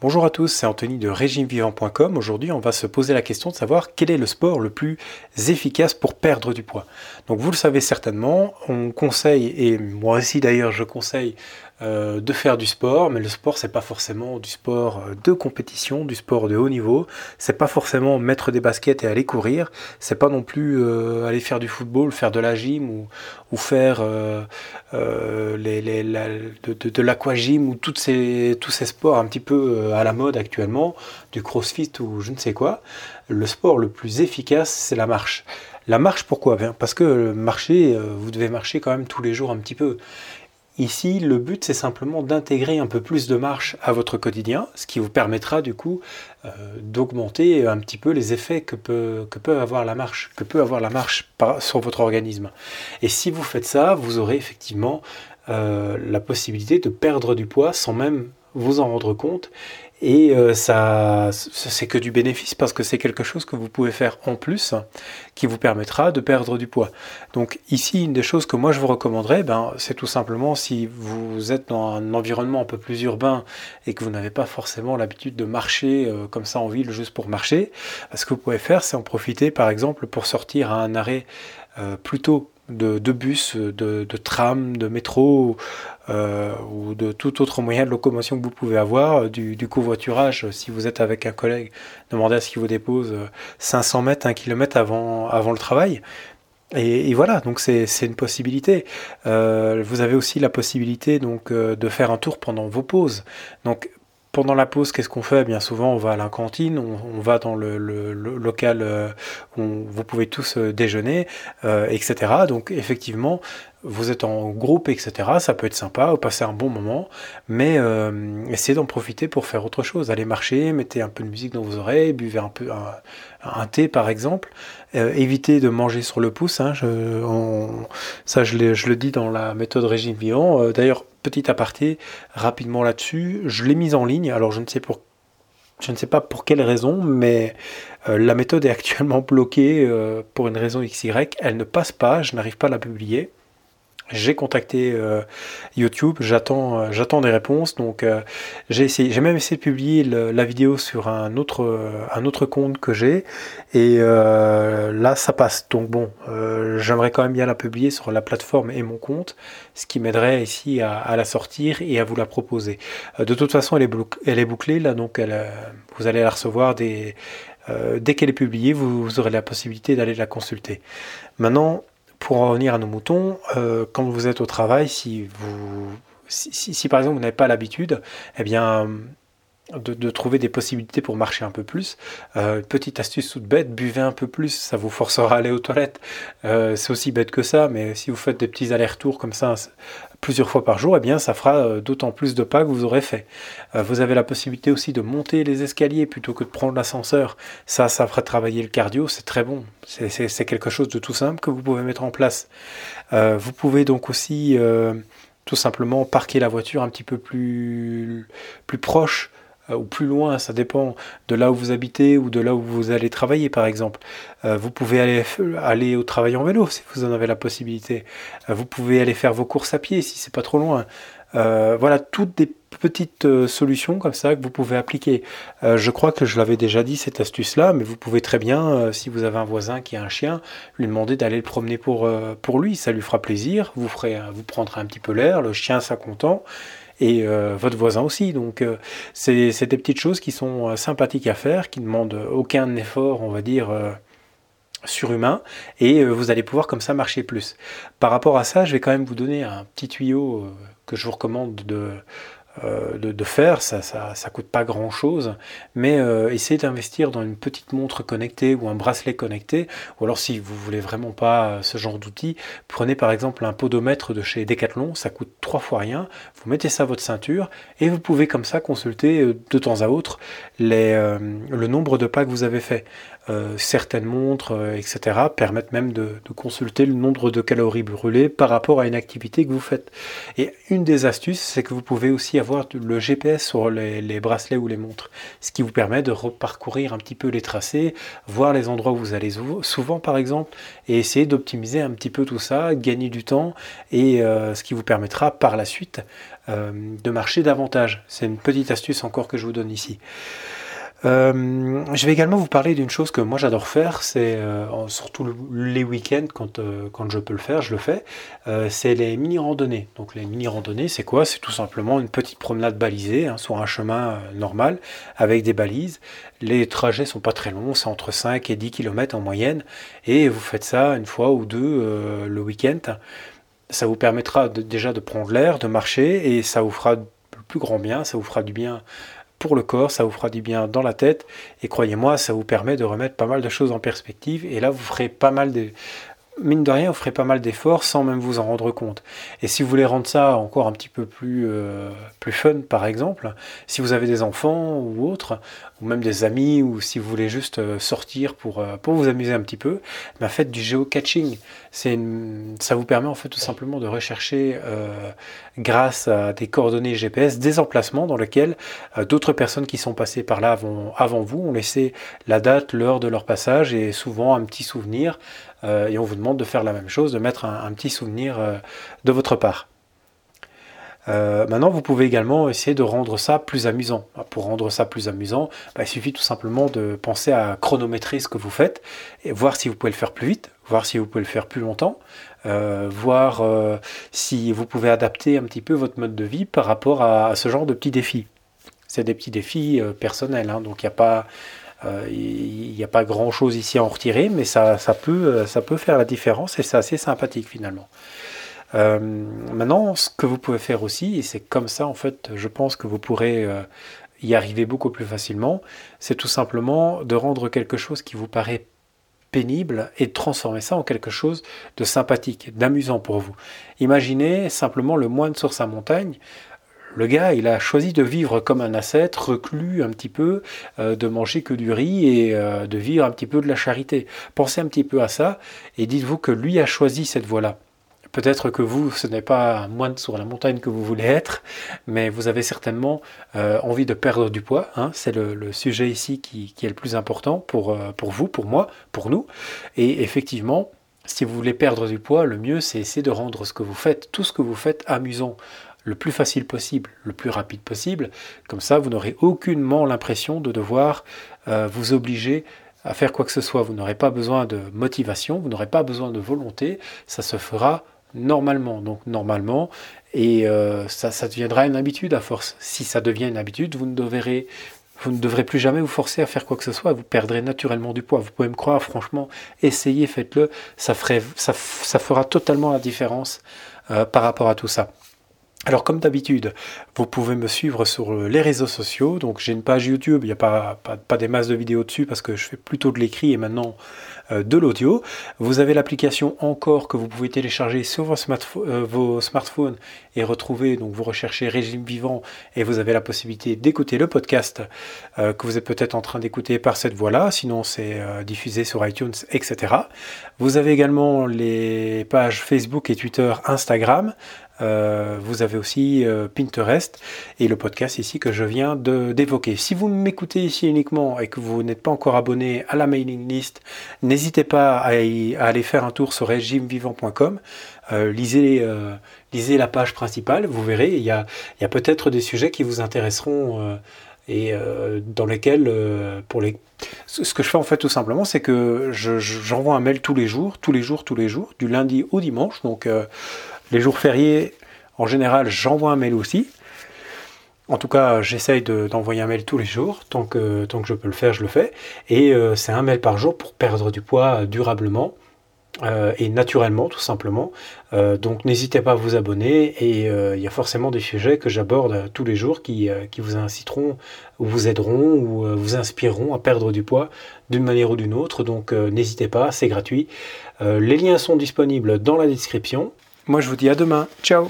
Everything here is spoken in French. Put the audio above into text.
Bonjour à tous, c'est Anthony de régimevivant.com. Aujourd'hui, on va se poser la question de savoir quel est le sport le plus efficace pour perdre du poids. Donc, vous le savez certainement, on conseille, et moi aussi d'ailleurs, je conseille euh, de faire du sport, mais le sport c'est pas forcément du sport euh, de compétition, du sport de haut niveau. C'est pas forcément mettre des baskets et aller courir. C'est pas non plus euh, aller faire du football, faire de la gym ou, ou faire les, les, de, de, de l'aquagym ou toutes ces, tous ces sports un petit peu à la mode actuellement, du crossfit ou je ne sais quoi. Le sport le plus efficace c'est la marche. La marche, pourquoi? Parce que marcher, vous devez marcher quand même tous les jours un petit peu. Ici, le but, c'est simplement d'intégrer un peu plus de marche à votre quotidien, ce qui vous permettra du coup euh, d'augmenter un petit peu les effets que peut, avoir la marche sur votre organisme. Et si vous faites ça, vous aurez effectivement euh, la possibilité de perdre du poids sans même vous en rendre compte et euh, ça, c'est que du bénéfice parce que c'est quelque chose que vous pouvez faire en plus qui vous permettra de perdre du poids. Donc ici, une des choses que moi je vous recommanderais, ben, c'est tout simplement si vous êtes dans un environnement un peu plus urbain et que vous n'avez pas forcément l'habitude de marcher euh, comme ça en ville juste pour marcher, ce que vous pouvez faire, c'est en profiter par exemple pour sortir à un arrêt euh, plutôt de, bus, de, de, tram, de métro euh, ou de tout autre moyen de locomotion que vous pouvez avoir, euh, du, covoiturage, si vous êtes avec un collègue, demandez à ce qu'il vous dépose 500 euh, mètres, 1 km avant, avant le travail. Et, voilà, donc c'est une possibilité. vous avez aussi la possibilité donc de faire un tour pendant vos pauses. Donc pendant la pause, qu'est-ce qu'on fait? Bien souvent, on va à la cantine, on, va dans le, local euh, où vous pouvez tous euh, déjeuner, euh, etc. Donc effectivement, vous êtes en groupe, etc. Ça peut être sympa, passer un bon moment, mais essayez d'en profiter pour faire autre chose. Allez marcher, mettez un peu de musique dans vos oreilles, buvez un peu un, thé par exemple. évitez de manger sur le pouce. Hein, ça, je, je, le dis dans la méthode régime vivant. D'ailleurs, petit aparté rapidement là-dessus. Je l'ai mise en ligne, alors je ne sais pour je ne sais pas pour quelle raison, mais euh, la méthode est actuellement bloquée euh, pour une raison XY. Elle ne passe pas, je n'arrive pas à la publier. J'ai contacté euh, YouTube, j'attends, euh, j'attends des réponses. Donc euh, j'ai essayé, j'ai même essayé de publier la vidéo sur un autre, un autre compte que j'ai, et là ça passe. Donc bon, j'aimerais quand même bien la publier sur la plateforme et mon compte, ce qui m'aiderait ici à, la sortir et à vous la proposer. de toute façon, elle est, bouclée là, donc elle, vous allez la recevoir des, dès qu'elle est publiée, vous aurez la possibilité d'aller la consulter. Maintenant pour en revenir à nos moutons, euh, quand vous êtes au travail, si vous, si, par exemple vous n'avez pas l'habitude, eh bien de, trouver des possibilités pour marcher un peu plus. Euh, petite astuce toute bête, buvez un peu plus, ça vous forcera à aller aux toilettes. Euh, c'est aussi bête que ça, mais si vous faites des petits allers-retours comme ça plusieurs fois par jour, eh bien ça fera euh, d'autant plus de pas que vous aurez fait. vous avez la possibilité aussi de monter les escaliers plutôt que de prendre l'ascenseur. Ça, ça fera travailler le cardio, c'est très bon. C'est quelque chose de tout simple que vous pouvez mettre en place. vous pouvez donc aussi tout simplement parquer la voiture un petit peu plus, plus proche euh, ou plus loin, ça dépend de là où vous habitez ou de là où vous allez travailler par exemple. Euh, vous pouvez aller, au travail en vélo si vous en avez la possibilité. Euh, vous pouvez aller faire vos courses à pied si c'est pas trop loin. voilà, toutes des petites solutions comme ça que vous pouvez appliquer. je crois que je l'avais déjà dit cette astuce-là, mais vous pouvez très bien, si vous avez un voisin qui a un chien, lui demander d'aller le promener pour, lui. Ça lui fera plaisir, vous, ferez, vous prendrez un petit peu l'air, le chien sera et euh, votre voisin aussi. Donc euh, c'est des petites choses qui sont euh, sympathiques à faire, qui ne demandent aucun effort, on va dire surhumain et vous allez pouvoir comme ça marcher plus. Par rapport à ça, je vais quand même vous donner un petit tuyau que je vous recommande de, euh, de, faire, ça, ça, coûte pas grand chose, mais euh, essayez d'investir dans une petite montre connectée ou un bracelet connecté, ou alors si vous voulez vraiment pas euh, ce genre d'outil, prenez par exemple un podomètre de chez Decathlon, ça coûte trois fois rien, vous mettez ça à votre ceinture et vous pouvez comme ça consulter de temps à autre le nombre de pas que vous avez fait. Certaines montres, etc., permettent même de, consulter le nombre de calories brûlées par rapport à une activité que vous faites. Et une des astuces, c'est que vous pouvez aussi avoir le GPS sur les, bracelets ou les montres, ce qui vous permet de reparcourir un petit peu les tracés, voir les endroits où vous allez souvent par exemple, et essayer d'optimiser un petit peu tout ça, gagner du temps, et ce qui vous permettra par la suite euh, de marcher davantage. C'est une petite astuce encore que je vous donne ici. Euh, je vais également vous parler d'une chose que moi j'adore faire, c'est euh, surtout les week-ends quand, quand je peux le faire, je le fais, c'est les mini-randonnées. Donc les mini-randonnées, c'est quoi? C'est tout simplement une petite promenade balisée hein, sur un chemin normal avec des balises. Les trajets sont pas très longs, c'est entre 5 et 10 km en moyenne, et vous faites ça une fois ou deux le week-end ça vous permettra déjà de prendre l'air, de marcher, et ça vous fera le plus grand bien, ça vous fera du bien pour le corps, ça vous fera du bien dans la tête, et croyez-moi, ça vous permet de remettre pas mal de choses en perspective, et là vous ferez pas mal de, mine de rien, vous ferez pas mal d'efforts sans même vous en rendre compte. Et si vous voulez rendre ça encore un petit peu plus, euh, plus fun, par exemple, si vous avez des enfants ou autres, ou même des amis, ou si vous voulez juste euh, sortir pour, euh, pour vous amuser un petit peu, ben faites du géocaching. Une, ça vous permet en fait tout simplement de rechercher, grâce à des coordonnées GPS, des emplacements dans lesquels d'autres personnes qui sont passées par là avant, avant vous ont laissé la date, l'heure de leur passage et souvent un petit souvenir euh, et on vous demande de faire la même chose, de mettre un, petit souvenir euh, de votre part. Euh, maintenant, vous pouvez également essayer de rendre ça plus amusant. Pour rendre ça plus amusant, bah, il suffit tout simplement de penser à chronométrer ce que vous faites et voir si vous pouvez le faire plus vite, voir si vous pouvez le faire plus longtemps, voir si vous pouvez adapter un petit peu votre mode de vie par rapport à, ce genre de petits défis. C'est des petits défis personnels, hein, donc il n'y a pas il n'y a pas grand chose ici à en retirer, mais ça, ça, peut, euh, ça peut faire la différence et c'est assez sympathique finalement. Euh, maintenant, ce que vous pouvez faire aussi, et c'est comme ça en fait, je pense que vous pourrez y arriver beaucoup plus facilement, c'est tout simplement de rendre quelque chose qui vous paraît pénible et de transformer ça en quelque chose de sympathique, d'amusant pour vous. Imaginez simplement le moine sur sa montagne. Le gars, il a choisi de vivre comme un ascète, reclus un petit peu, euh, de manger que du riz et euh, de vivre un petit peu de la charité. Pensez un petit peu à ça et dites-vous que lui a choisi cette voie-là. Peut-être que vous, ce n'est pas un moine sur la montagne que vous voulez être, mais vous avez certainement euh, envie de perdre du poids. Hein. C'est le, sujet ici qui, est le plus important pour, pour vous, pour moi, pour nous. Et effectivement, si vous voulez perdre du poids, le mieux, c'est essayer de rendre ce que vous faites, tout ce que vous faites, amusant le plus facile possible, le plus rapide possible. Comme ça, vous n'aurez aucunement l'impression de devoir euh, vous obliger à faire quoi que ce soit. Vous n'aurez pas besoin de motivation, vous n'aurez pas besoin de volonté. Ça se fera normalement. Donc normalement, et euh, ça, deviendra une habitude à force. Si ça devient une habitude, vous ne devrez plus jamais vous forcer à faire quoi que ce soit, vous perdrez naturellement du poids. Vous pouvez me croire, franchement, essayez, faites-le, ça, ça, fera totalement la différence euh, par rapport à tout ça. Alors comme d'habitude, vous pouvez me suivre sur les réseaux sociaux. Donc j'ai une page YouTube, il n'y a pas, des masses de vidéos dessus parce que je fais plutôt de l'écrit et maintenant euh, de l'audio. Vous avez l'application Encore que vous pouvez télécharger sur vos, euh, vos, smartphones et retrouver. Donc vous recherchez Régime Vivant et vous avez la possibilité d'écouter le podcast euh, que vous êtes peut-être en train d'écouter par cette voie-là. Sinon c'est diffusé sur iTunes, etc. Vous avez également les pages Facebook et Twitter, Instagram. Euh, vous avez aussi euh, Pinterest et le podcast ici que je viens d'évoquer. Si vous m'écoutez ici uniquement et que vous n'êtes pas encore abonné à la mailing list, n'hésitez pas à, aller faire un tour sur régimevivant.com. Euh, lisez, lisez la page principale, vous verrez, il y a, il y a peut-être des sujets qui vous intéresseront et dans lesquels, pour les, ce que je fais en fait tout simplement, c'est que j'envoie un mail tous les jours, tous les jours, tous les jours, du lundi au dimanche. Donc les jours fériés, en général, j'envoie un mail aussi. En tout cas, j'essaye d'envoyer un mail tous les jours. Tant que, tant que je peux le faire, je le fais. Et euh, c'est un mail par jour pour perdre du poids durablement. Euh, et naturellement, tout simplement. Euh, donc n'hésitez pas à vous abonner et il y a forcément des sujets que j'aborde tous les jours qui, qui, vous inciteront ou vous aideront ou vous inspireront à perdre du poids d'une manière ou d'une autre. Donc n'hésitez pas, c'est gratuit. les liens sont disponibles dans la description. Moi, je vous dis à demain. Ciao